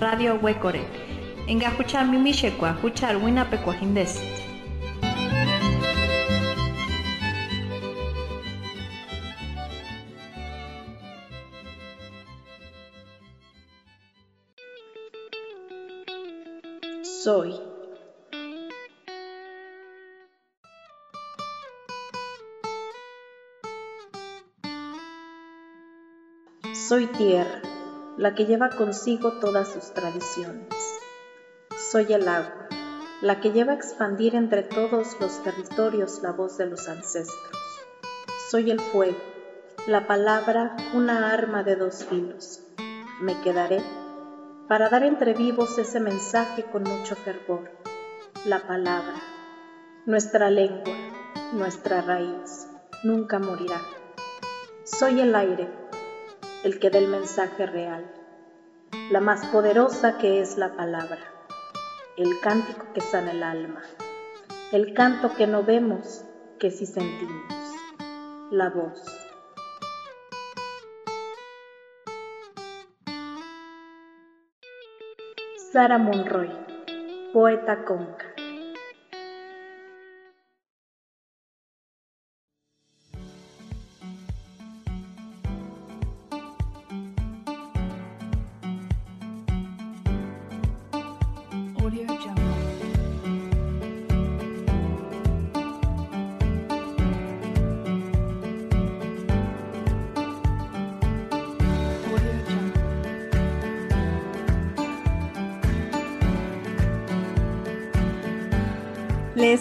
Radio Huecore. Enga huchar mimishekwa, huchar winapekwa hindesit. Soy. Soy tierra, la que lleva consigo todas sus tradiciones. Soy el agua, la que lleva a expandir entre todos los territorios la voz de los ancestros. Soy el fuego, la palabra una arma de dos filos. Me quedaré para dar entre vivos ese mensaje con mucho fervor. La palabra, nuestra lengua, nuestra raíz, nunca morirá. Soy el aire, el que da el mensaje real, la más poderosa que es la palabra, el cántico que sana el alma, el canto que no vemos, que sí sentimos, la voz. Sara Monroy, poeta conca.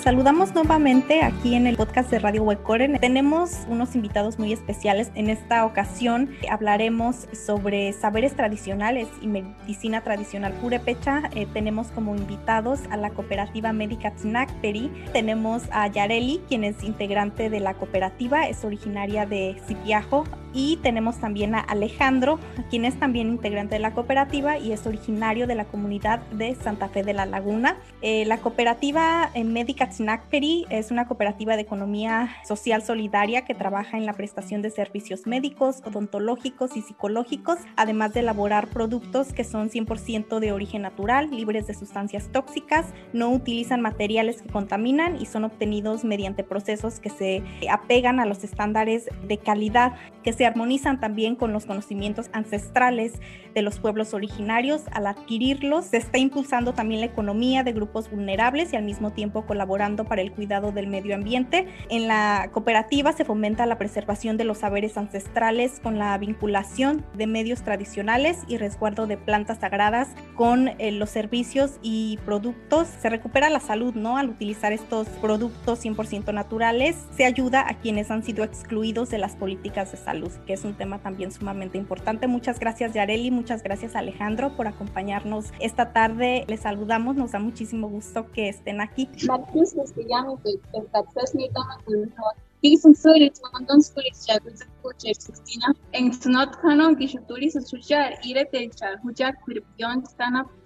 Saludamos nuevamente aquí en el podcast de Radio Huecoren. Tenemos unos invitados muy especiales. En esta ocasión hablaremos sobre saberes tradicionales y medicina tradicional purépecha. Eh, tenemos como invitados a la cooperativa médica Tznakperi. Tenemos a Yareli, quien es integrante de la cooperativa, es originaria de Zipiajo. Y tenemos también a Alejandro, quien es también integrante de la cooperativa y es originario de la comunidad de Santa Fe de la Laguna. Eh, la cooperativa eh, médica Tznakperi es una cooperativa de economía social solidaria que trabaja en la prestación de servicios médicos, odontológicos y psicológicos, además de elaborar productos que son 100% de origen natural, libres de sustancias tóxicas, no utilizan materiales que contaminan y son obtenidos mediante procesos que se apegan a los estándares de calidad que se armonizan también con los conocimientos ancestrales de los pueblos originarios. Al adquirirlos, se está impulsando también la economía de grupos vulnerables y al mismo tiempo colaborando para el cuidado del medio ambiente. En la cooperativa se fomenta la preservación de los saberes ancestrales con la vinculación de medios tradicionales y resguardo de plantas sagradas con eh, los servicios y productos. Se recupera la salud, ¿no? Al utilizar estos productos 100% naturales, se ayuda a quienes han sido excluidos de las políticas de salud, que es un tema también sumamente importante. Muchas gracias Yareli, muchas gracias Alejandro por acompañarnos esta tarde. Les saludamos, nos da muchísimo gusto que estén aquí. Marcus Castellano, que el Capes ni tama kulno. Tigsun suri tondon skuli chaku kuche sustina. En snot kano ki shuturi su chuchar ire te char huja kurpion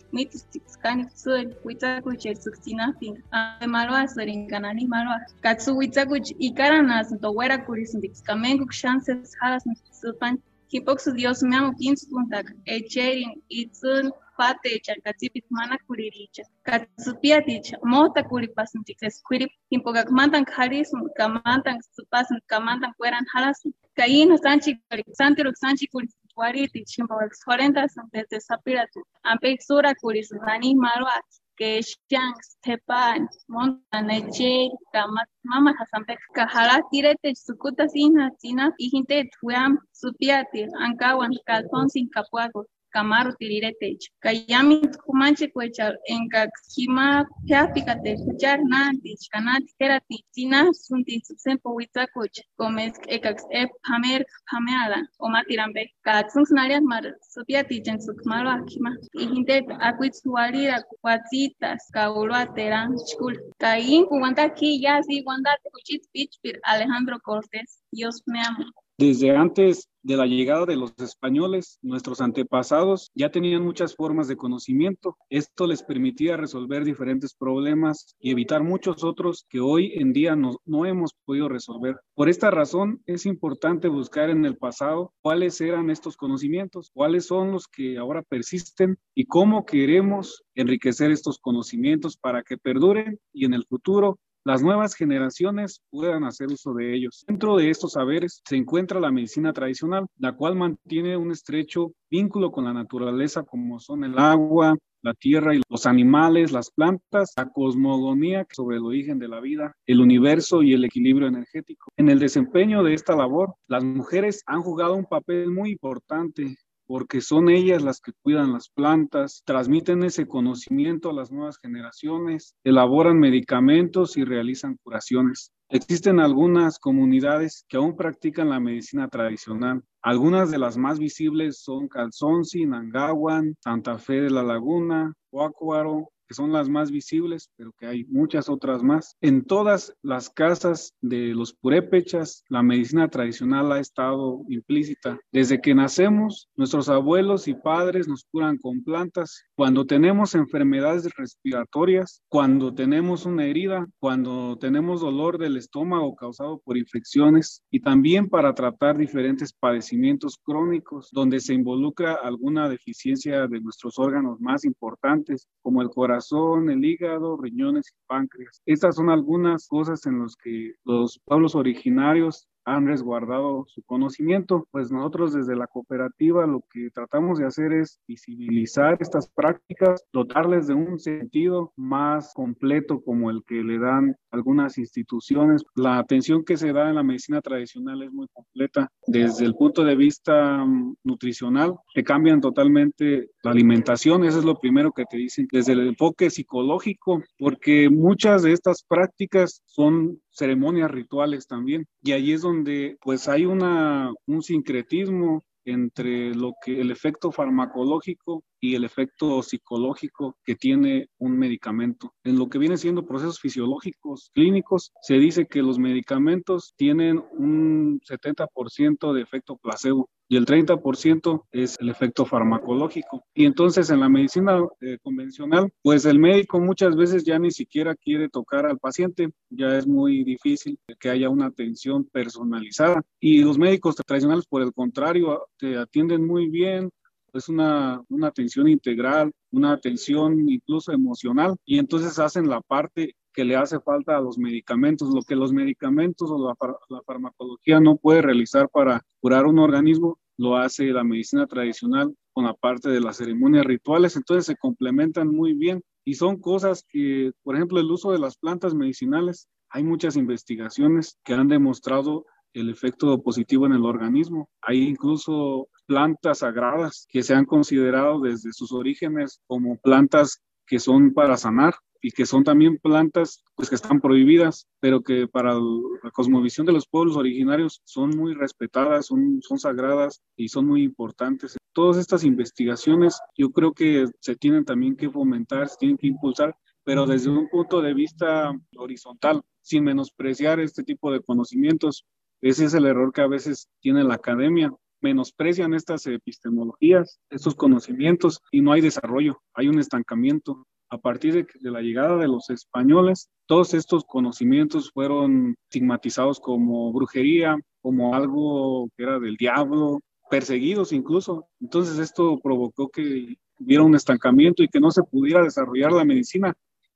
stana mit skani suri wita kuche sustina fin. Ame malwa suri kanani malwa. Katsu wita kuch ikarana santo wera kuri sundix kamengu chances halas nusupan. Hipoxu Dios me amo kinspuntak echerin itzun pate charkatipit mana kuriricha. Katsupiatich mota kuripasantik esquirip impogakmantan harisum kamantan supasan kamantan kueran halasun. Kain sanchi santi kuris wariti chimpawak sorentas desde sapiratu. Ampek sura kuris nani marwa que shang stepan montan eche kamat mama hasampek kahala tirete sukuta sina sina ihinte tuam supiati ankawan kalton sin kapuago Camaro tirirete kayami kumanche kuecha en kakima piapika te escuchar nanti kanati kerati tina sunti sempo wita kuch comes ekax e pamer pameala o matirambe katsun snaria mar supiati jen sukmalo akima ihinte akwit sualira kuatsitas kaulwa teran chkul kain kuwanta ki ya si wanda te kuchit pitch pir Alejandro Cortés Dios me amo Desde antes de la llegada de los españoles, nuestros antepasados ya tenían muchas formas de conocimiento. Esto les permitía resolver diferentes problemas y evitar muchos otros que hoy en día no, no, hemos podido resolver. Por esta razón es importante buscar en el pasado cuáles eran estos conocimientos, cuáles son los que ahora persisten y cómo queremos enriquecer estos conocimientos para que perduren y en el futuro las nuevas generaciones puedan hacer uso de ellos. Dentro de estos saberes se encuentra la medicina tradicional, la cual mantiene un estrecho vínculo con la naturaleza como son el agua, la tierra y los animales, las plantas, la cosmogonía sobre el origen de la vida, el universo y el equilibrio energético. En el desempeño de esta labor, las mujeres han jugado un papel muy importante porque son ellas las que cuidan las plantas, transmiten ese conocimiento a las nuevas generaciones, elaboran medicamentos y realizan curaciones. Existen algunas comunidades que aún practican la medicina tradicional. Algunas de las más visibles son Calzonsi, Nangawan, Santa Fe de la Laguna, Huacuaro, que son las más visibles, pero que hay muchas otras más. En todas las casas de los purépechas, la medicina tradicional ha estado implícita. Desde que nacemos, nuestros abuelos y padres nos curan con plantas. Cuando tenemos enfermedades respiratorias, cuando tenemos una herida, cuando tenemos dolor del estómago causado por infecciones y también para tratar diferentes padecimientos crónicos donde se involucra alguna deficiencia de nuestros órganos más importantes, como el corazón corazón, el hígado, riñones y páncreas. Estas son algunas cosas en las que los pueblos originarios han resguardado su conocimiento. Pues nosotros desde la cooperativa lo que tratamos de hacer es visibilizar estas prácticas, dotarles de un sentido más completo como el que le dan algunas instituciones. La atención que se da en la medicina tradicional es muy completa. Desde el punto de vista mm, nutricional, te cambian totalmente la alimentación, eso es lo primero que te dicen. Desde el enfoque psicológico, porque muchas de estas prácticas son ceremonias rituales también. Y ahí es donde pues hay una, un sincretismo entre lo que el efecto farmacológico y el efecto psicológico que tiene un medicamento. En lo que viene siendo procesos fisiológicos clínicos, se dice que los medicamentos tienen un 70% de efecto placebo y el 30% es el efecto farmacológico. Y entonces en la medicina eh, convencional, pues el médico muchas veces ya ni siquiera quiere tocar al paciente, ya es muy difícil que haya una atención personalizada. Y los médicos tradicionales, por el contrario, te atienden muy bien, es una, una atención integral, una atención incluso emocional, y entonces hacen la parte que le hace falta a los medicamentos, lo que los medicamentos o la, la, farmacología no puede realizar para curar un organismo, lo hace la medicina tradicional con la parte de las ceremonias rituales, entonces se complementan muy bien y son cosas que, por ejemplo, el uso de las plantas medicinales, hay muchas investigaciones que han demostrado el efecto positivo en el organismo. Hay incluso plantas sagradas que se han considerado desde sus orígenes como plantas que son para sanar y que son también plantas pues que están prohibidas, pero que para la cosmovisión de los pueblos originarios son muy respetadas, son, son sagradas y son muy importantes. Todas estas investigaciones yo creo que se tienen también que fomentar, se tienen que impulsar, pero desde un punto de vista horizontal, sin menospreciar este tipo de conocimientos, ese es el error que a veces tiene la academia. Menosprecian estas epistemologías, estos conocimientos y no hay desarrollo, hay un estancamiento. A partir de, la llegada de los españoles, todos estos conocimientos fueron estigmatizados como brujería, como algo que era del diablo, perseguidos incluso. Entonces esto provocó que hubiera un estancamiento y que no se pudiera desarrollar la medicina.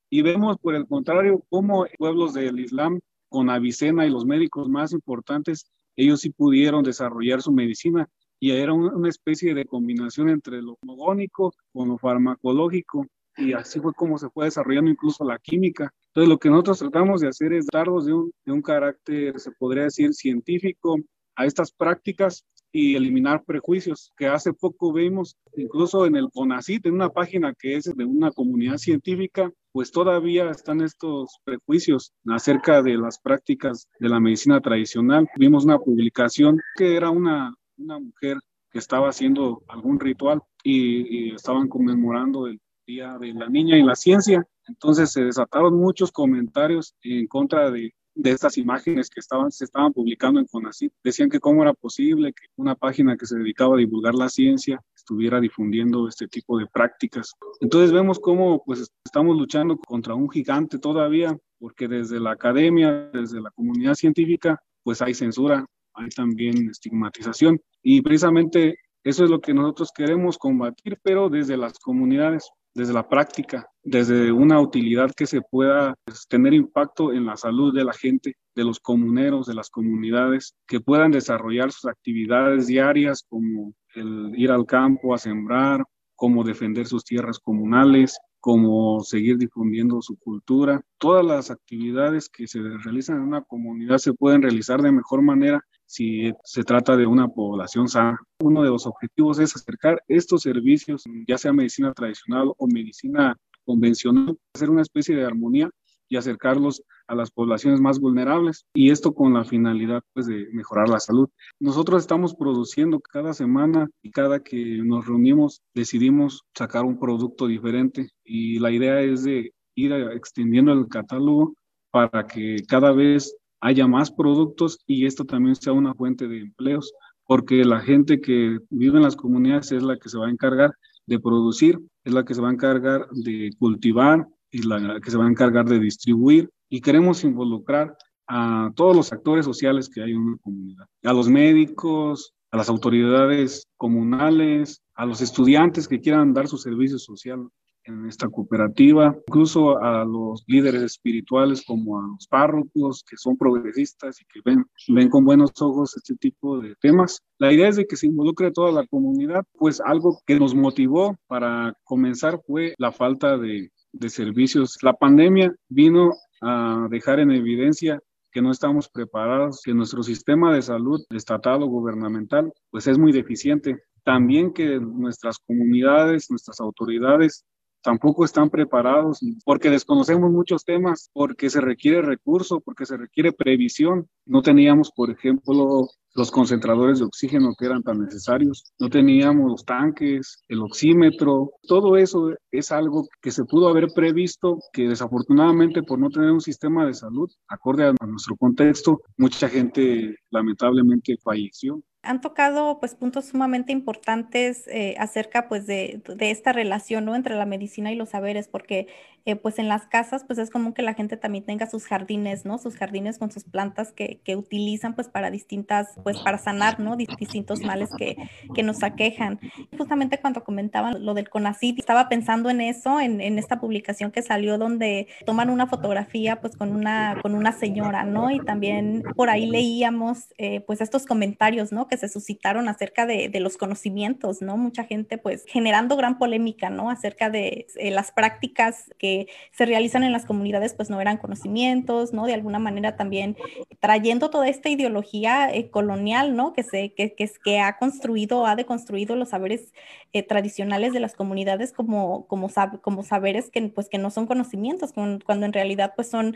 Y vemos, por el contrario, cómo pueblos del Islam con Avicena y los médicos más importantes, ellos sí pudieron desarrollar su medicina y era una especie de combinación entre lo mogónico con lo farmacológico y así fue como se fue desarrollando incluso la química. Entonces lo que nosotros tratamos de hacer es darnos de un, de un carácter, se podría decir, científico a estas prácticas y eliminar prejuicios, que hace poco vimos incluso en el CONACIT, en una página que es de una comunidad científica, pues todavía están estos prejuicios acerca de las prácticas de la medicina tradicional. Vimos una publicación que era una, una mujer que estaba haciendo algún ritual y, y estaban conmemorando el Día de la Niña y la Ciencia. Entonces se desataron muchos comentarios en contra de, de estas imágenes que estaban, se estaban publicando en CONACYT. Decían que cómo era posible que una página que se dedicaba a divulgar la ciencia estuviera difundiendo este tipo de prácticas. Entonces vemos cómo pues estamos luchando contra un gigante todavía, porque desde la academia, desde la comunidad científica, pues hay censura, hay también estigmatización. Y precisamente eso es lo que nosotros queremos combatir, pero desde las comunidades, desde la práctica, desde una utilidad que se pueda pues, tener impacto en la salud de la gente, de los comuneros, de las comunidades, que puedan desarrollar sus actividades diarias como el ir al campo a sembrar, como defender sus tierras comunales, como seguir difundiendo su cultura. Todas las actividades que se realizan en una comunidad se pueden realizar de mejor manera si se trata de una población sana. Uno de los objetivos es acercar estos servicios, ya sea medicina tradicional o medicina convencional, hacer una especie de armonía y acercarlos a las poblaciones más vulnerables y esto con la finalidad pues de mejorar la salud. Nosotros estamos produciendo cada semana y cada que nos reunimos decidimos sacar un producto diferente y la idea es de ir extendiendo el catálogo para que cada vez haya más productos y esto también sea una fuente de empleos porque la gente que vive en las comunidades es la que se va a encargar de producir, es la que se va a encargar de cultivar y la que se va a encargar de distribuir y queremos involucrar a todos los actores sociales que hay en una comunidad, a los médicos, a las autoridades comunales, a los estudiantes que quieran dar su servicio social en esta cooperativa, incluso a los líderes espirituales como a los párrocos que son progresistas y que ven, ven con buenos ojos este tipo de temas. La idea es de que se involucre toda la comunidad, pues algo que nos motivó para comenzar fue la falta de, de servicios. La pandemia vino a dejar en evidencia que no estamos preparados, que nuestro sistema de salud estatal o gubernamental pues es muy deficiente. También que nuestras comunidades, nuestras autoridades tampoco están preparados porque desconocemos muchos temas, porque se requiere recurso, porque se requiere previsión. No teníamos, por ejemplo, los concentradores de oxígeno que eran tan necesarios, no teníamos los tanques, el oxímetro, todo eso es algo que se pudo haber previsto, que desafortunadamente por no tener un sistema de salud acorde a nuestro contexto, mucha gente lamentablemente falleció han tocado pues puntos sumamente importantes eh, acerca pues de, de, esta relación ¿no? entre la medicina y los saberes porque eh, pues en las casas pues es común que la gente también tenga sus jardines no sus jardines con sus plantas que, que utilizan pues para distintas pues para sanar no distintos males que, que nos aquejan. Justamente cuando comentaban lo del CONACIT estaba pensando en eso en, en, esta publicación que salió donde toman una fotografía pues con una con una señora no y también por ahí leíamos eh, pues estos comentarios no se suscitaron acerca de, los conocimientos, ¿no? Mucha gente pues generando gran polémica, ¿no? Acerca de eh, las prácticas que se realizan en las comunidades pues no eran conocimientos, ¿no? De alguna manera también trayendo toda esta ideología eh, colonial, ¿no? Que, se, que, que, que ha construido, ha deconstruido los saberes eh, tradicionales de las comunidades como, como, como saberes que pues que no son conocimientos, cuando en realidad pues son,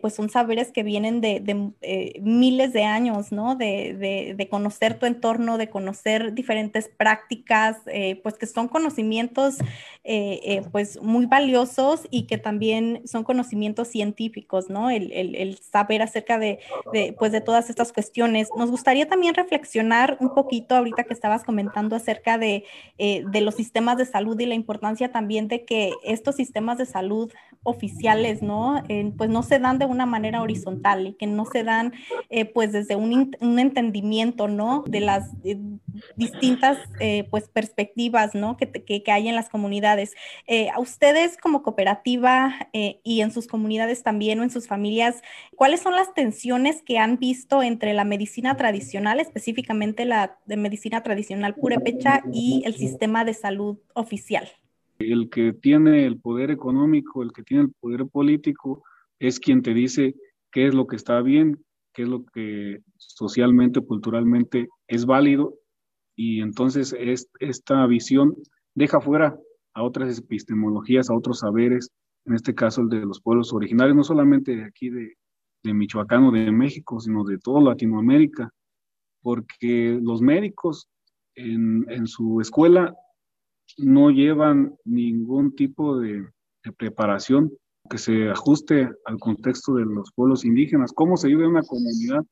pues son saberes que vienen de, de miles de años, ¿no? De, de, de conocer tu entorno, de conocer diferentes prácticas, eh, pues que son conocimientos eh, eh, pues muy valiosos y que también son conocimientos científicos, ¿no? El, saber acerca de, de, pues de todas estas cuestiones. Nos gustaría también reflexionar un poquito ahorita que estabas comentando acerca de, de los sistemas de salud y la importancia también de que estos sistemas de salud oficiales, ¿no? pues no se dan de una manera horizontal y que no se dan pues desde un, entendimiento, ¿no? De las eh, distintas eh, pues perspectivas, ¿no? Que, que, hay en las comunidades. Eh, a ustedes como cooperativa y en sus comunidades también o en sus familias, ¿cuáles son las tensiones que han visto entre la medicina tradicional, específicamente la de medicina tradicional purépecha y el sistema de salud oficial? El que tiene el poder económico, el que tiene el poder político, es quien te dice qué es lo que está bien, qué es lo que socialmente, culturalmente es válido y entonces es, esta visión deja fuera a otras epistemologías, a otros saberes, en este caso el de los pueblos originarios, no solamente de aquí de, Michoacán o de México, sino de toda Latinoamérica, porque los médicos en su escuela no llevan ningún tipo de, preparación que se ajuste al contexto de los pueblos indígenas, cómo se vive una comunidad.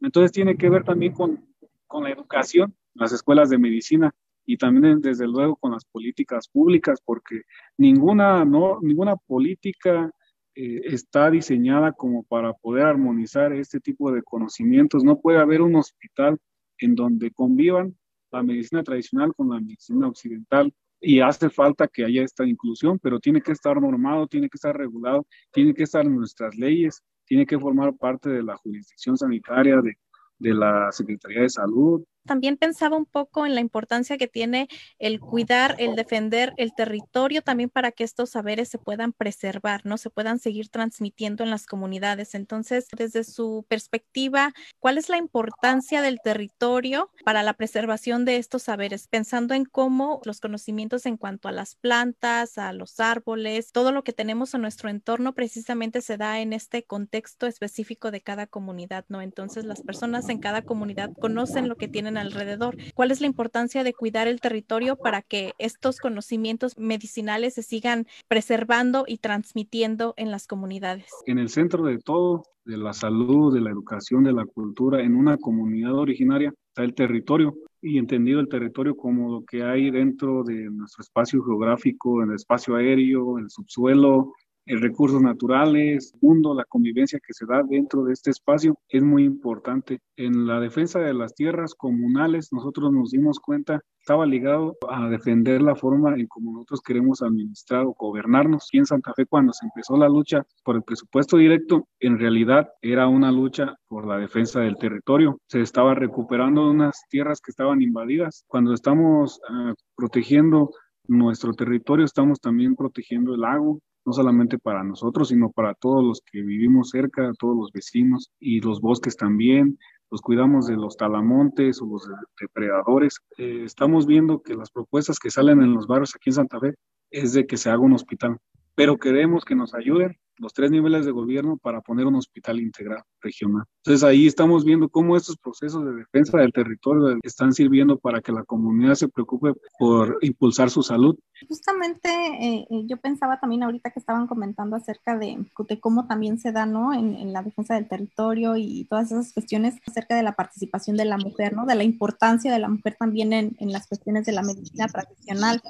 Entonces tiene que ver también con, con la educación, las escuelas de medicina y también desde luego con las políticas públicas, porque ninguna, no, ninguna política eh, está diseñada como para poder armonizar este tipo de conocimientos. No puede haber un hospital en donde convivan la medicina tradicional con la medicina occidental y hace falta que haya esta inclusión, pero tiene que estar normado, tiene que estar regulado, tiene que estar en nuestras leyes, tiene que formar parte de la jurisdicción sanitaria, de, de la Secretaría de Salud, también pensaba un poco en la importancia que tiene el cuidar, el defender el territorio también para que estos saberes se puedan preservar, ¿no? Se puedan seguir transmitiendo en las comunidades. Entonces, desde su perspectiva, ¿cuál es la importancia del territorio para la preservación de estos saberes? Pensando en cómo los conocimientos en cuanto a las plantas, a los árboles, todo lo que tenemos en nuestro entorno precisamente se da en este contexto específico de cada comunidad, ¿no? Entonces, las personas en cada comunidad conocen lo que tienen alrededor. ¿Cuál es la importancia de cuidar el territorio para que estos conocimientos medicinales se sigan preservando y transmitiendo en las comunidades? En el centro de todo, de la salud, de la educación, de la cultura, en una comunidad originaria está el territorio y entendido el territorio como lo que hay dentro de nuestro espacio geográfico, en el espacio aéreo, el subsuelo, recursos naturales, mundo, la convivencia que se da dentro de este espacio es muy importante. En la defensa de las tierras comunales, nosotros nos dimos cuenta, estaba ligado a defender la forma en cómo nosotros queremos administrar o gobernarnos. Aquí en Santa Fe, cuando se empezó la lucha por el presupuesto directo, en realidad era una lucha por la defensa del territorio. Se estaba recuperando unas tierras que estaban invadidas. Cuando estamos uh, protegiendo nuestro territorio, estamos también protegiendo el lago, no solamente para nosotros, sino para todos los que vivimos cerca, todos los vecinos y los bosques también. Los cuidamos de los talamontes o los depredadores. Eh, estamos viendo que las propuestas que salen en los barrios aquí en Santa Fe es de que se haga un hospital, pero queremos que nos ayuden los tres niveles de gobierno para poner un hospital integral regional. Entonces ahí estamos viendo cómo estos procesos de defensa del territorio están sirviendo para que la comunidad se preocupe por impulsar su salud. Justamente eh, eh, yo pensaba también ahorita que estaban comentando acerca de, de cómo también se da ¿no? En, en, la defensa del territorio y todas esas cuestiones acerca de la participación de la mujer, ¿no? de la importancia de la mujer también en, en las cuestiones de la medicina tradicional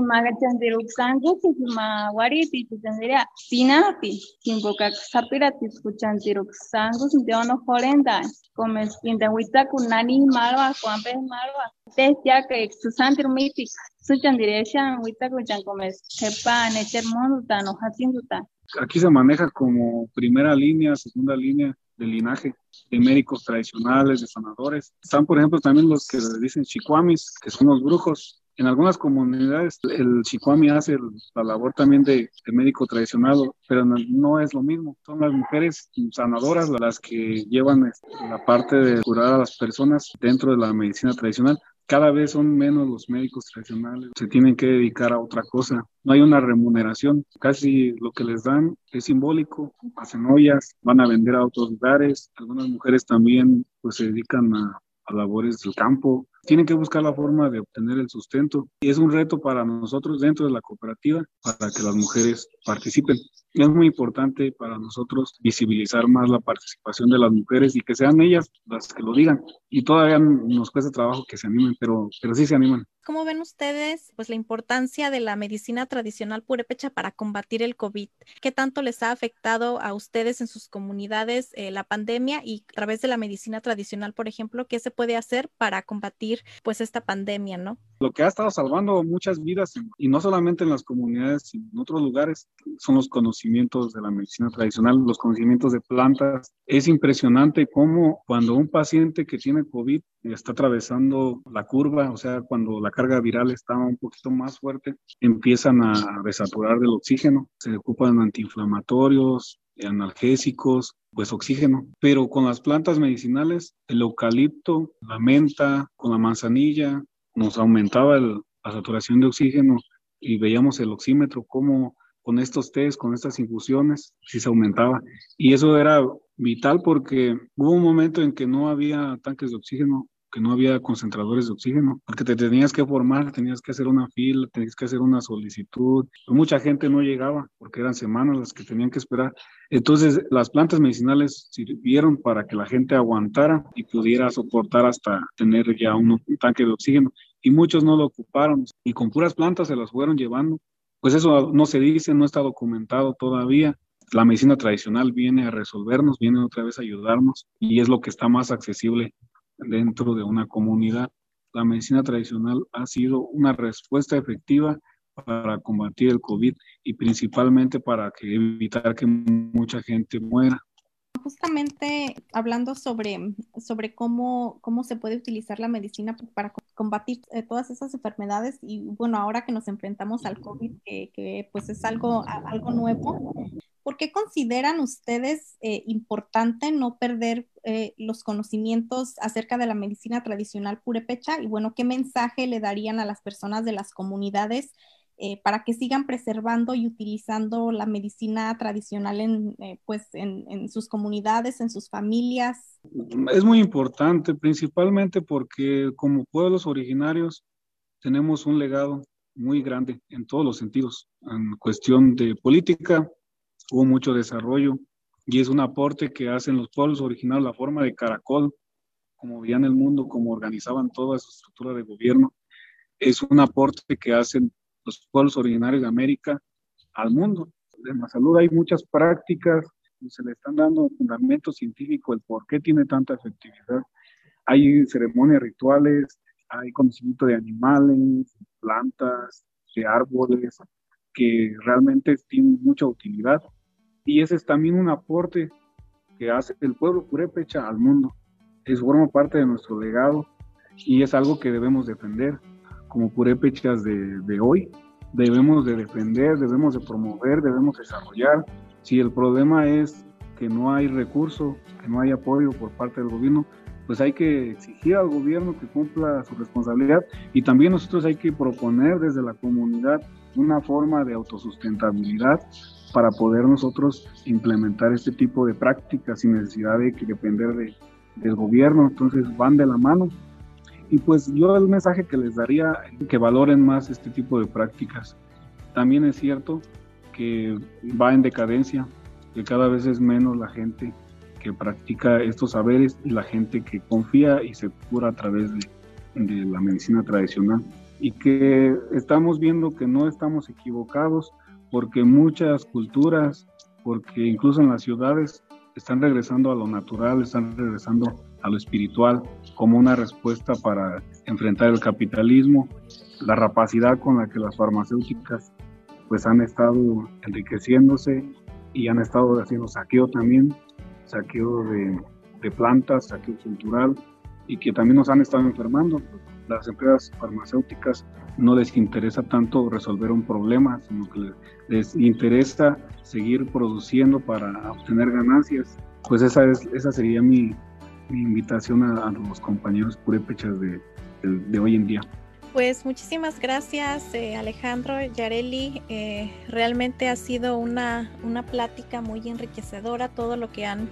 imagachantiruksanku waripi tendría pinapi kimpoka sapirati escuchantiruksanku sinteono jorenda comes pintahuitaku nani malwa cuampe malwa te ya que susantir mipi suchan dirección huitaku chan comes sepa necher monduta no hatinduta aquí se maneja como primera línea segunda línea de linaje de médicos tradicionales, de sanadores. Están, por ejemplo, también los que dicen chicuamis, que son los brujos, en algunas comunidades el chicuami hace la labor también de, médico tradicional, pero no, es lo mismo. Son las mujeres sanadoras las que llevan este, la parte de curar a las personas dentro de la medicina tradicional. Cada vez son menos los médicos tradicionales, se tienen que dedicar a otra cosa. No hay una remuneración, casi lo que les dan es simbólico, hacen ollas, van a vender a otros lugares. Algunas mujeres también pues se dedican a labores del campo, tienen que buscar la forma de obtener el sustento y es un reto para nosotros dentro de la cooperativa para que las mujeres participen. Es muy importante para nosotros visibilizar más la participación de las mujeres y que sean ellas las que lo digan. Y todavía nos cuesta trabajo que se animen, pero, pero sí se animan. ¿Cómo ven ustedes pues, la importancia de la medicina tradicional purépecha para combatir el COVID? ¿Qué tanto les ha afectado a ustedes en sus comunidades eh, la pandemia y a través de la medicina tradicional, por ejemplo, qué se puede hacer para combatir pues esta pandemia, ¿no? Lo que ha estado salvando muchas vidas, y no solamente en las comunidades, sino en otros lugares, son los conocimientos de la medicina tradicional, los conocimientos de plantas. Es impresionante cómo cuando un paciente que tiene COVID está atravesando la curva, o sea, cuando la carga viral está un poquito más fuerte, empiezan a desaturar del oxígeno, se ocupan antiinflamatorios, analgésicos, pues oxígeno. Pero con las plantas medicinales, el eucalipto, la menta, con la manzanilla, nos aumentaba el, la saturación de oxígeno y veíamos el oxímetro como con estos test, con estas infusiones, sí se aumentaba. Y eso era vital porque hubo un momento en que no había tanques de oxígeno que no había concentradores de oxígeno, porque te tenías que formar, tenías que hacer una fila, tenías que hacer una solicitud. Mucha gente no llegaba porque eran semanas las que tenían que esperar. Entonces, las plantas medicinales sirvieron para que la gente aguantara y pudiera soportar hasta tener ya un, tanque de oxígeno. Y muchos no lo ocuparon y con puras plantas se las fueron llevando. Pues eso no se dice, no está documentado todavía la medicina tradicional viene a resolvernos, viene otra vez a ayudarnos y es lo que está más accesible dentro de una comunidad. La medicina tradicional ha sido una respuesta efectiva para combatir el COVID y principalmente para que evitar que mucha gente muera. Justamente hablando sobre, sobre cómo, cómo se puede utilizar la medicina para combatir eh, todas esas enfermedades y bueno, ahora que nos enfrentamos al COVID, que, que pues es algo, algo nuevo, ¿por qué consideran ustedes eh, importante no perder eh, los conocimientos acerca de la medicina tradicional purépecha? Y bueno, ¿qué mensaje le darían a las personas de las comunidades eh, para que sigan preservando y utilizando la medicina tradicional en, pues en, sus comunidades, en sus familias? Es muy importante, principalmente porque como pueblos originarios tenemos un legado muy grande en todos los sentidos, en cuestión de política, hubo mucho desarrollo y es un aporte que hacen los pueblos originarios, la forma de caracol, como veían el mundo, como organizaban toda su estructura de gobierno, es un aporte que hacen los pueblos originarios de América al mundo. En la salud hay muchas prácticas, se le están dando fundamento científico el por qué tiene tanta efectividad. Hay ceremonias rituales, hay conocimiento de animales, plantas, de árboles, que realmente tienen mucha utilidad y ese es también un aporte que hace el pueblo purépecha al mundo. Es forma parte de nuestro legado y es algo que debemos defender como purépechas de, de hoy. Debemos de defender, debemos de promover, debemos desarrollar. Si el problema es que no hay recurso, que no hay apoyo por parte del gobierno, pues hay que exigir al gobierno que cumpla su responsabilidad y también nosotros hay que proponer desde la comunidad una forma de autosustentabilidad para poder nosotros implementar este tipo de prácticas sin necesidad de que depender de, del gobierno, entonces van de la mano. Y pues yo el mensaje que les daría que valoren más este tipo de prácticas. También es cierto que va en decadencia, que cada vez es menos la gente que practica estos saberes y la gente que confía y se cura a través de, de la medicina tradicional. Y que estamos viendo que no estamos equivocados, porque muchas culturas, porque incluso en las ciudades están regresando a lo natural, están regresando a lo espiritual como una respuesta para enfrentar el capitalismo, la rapacidad con la que las farmacéuticas pues han estado enriqueciéndose y han estado haciendo saqueo también, saqueo de, de plantas, saqueo cultural y que también nos han estado enfermando. Las empresas farmacéuticas no les interesa tanto resolver un problema, sino que les, interesa seguir produciendo para obtener ganancias. Pues esa, es, esa sería mi, invitación a, los compañeros purépechas de, de hoy en día. Pues muchísimas gracias eh, Alejandro, Yareli. Eh, realmente ha sido una, una plática muy enriquecedora, todo lo que han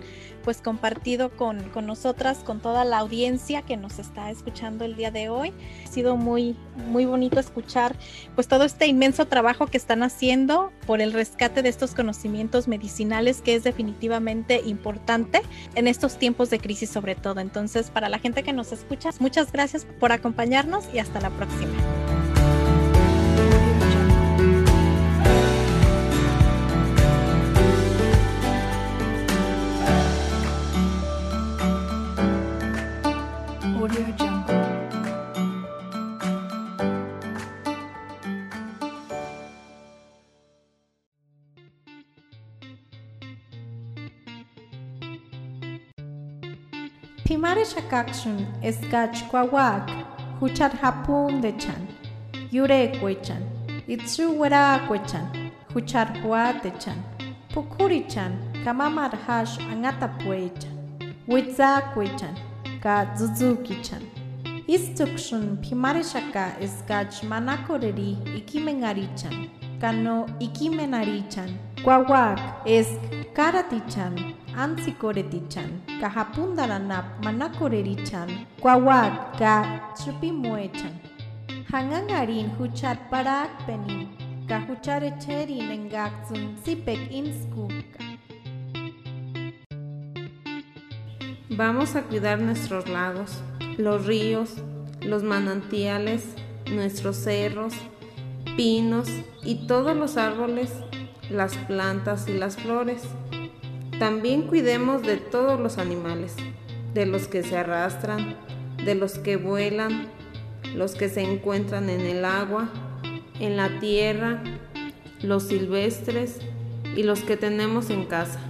pues compartido con, con, nosotras, con toda la audiencia que nos está escuchando el día de hoy. Ha sido muy, muy bonito escuchar pues todo este inmenso trabajo que están haciendo por el rescate de estos conocimientos medicinales que es definitivamente importante en estos tiempos de crisis sobre todo. Entonces, para la gente que nos escucha, muchas gracias por acompañarnos y hasta la próxima chan, yure cuechan, itsu wera cuechan, huchar huate chan, pukuri chan, kamamar hash angata puechan, witza cuechan, ka zuzuki chan. Istukshun pimarishaka es gach manakoreri ikimengarichan, kano ikimenarichan, kwawak es karatichan, ansicoretichan, cajapundaranap manacorerichan, cuahuac ga chupimuechan. Hangangarin huchat parak penin, cajucharecherin engaxun sipek inskuka. Vamos a cuidar nuestros lagos, los ríos, los manantiales, nuestros cerros, pinos y todos los árboles, las plantas y las flores. También cuidemos de todos los animales, de los que se arrastran, de los que vuelan, los que se encuentran en el agua, en la tierra, los silvestres y los que tenemos en casa.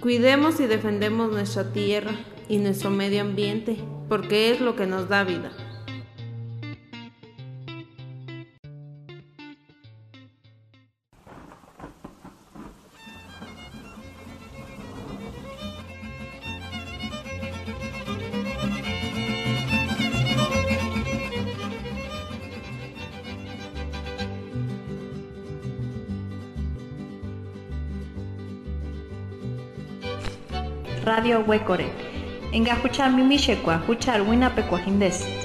Cuidemos y defendemos nuestra tierra y nuestro medio ambiente, porque es lo que nos da vida. Radio Huecore. Enga huchar mimishekwa, huchar winapecuajindes.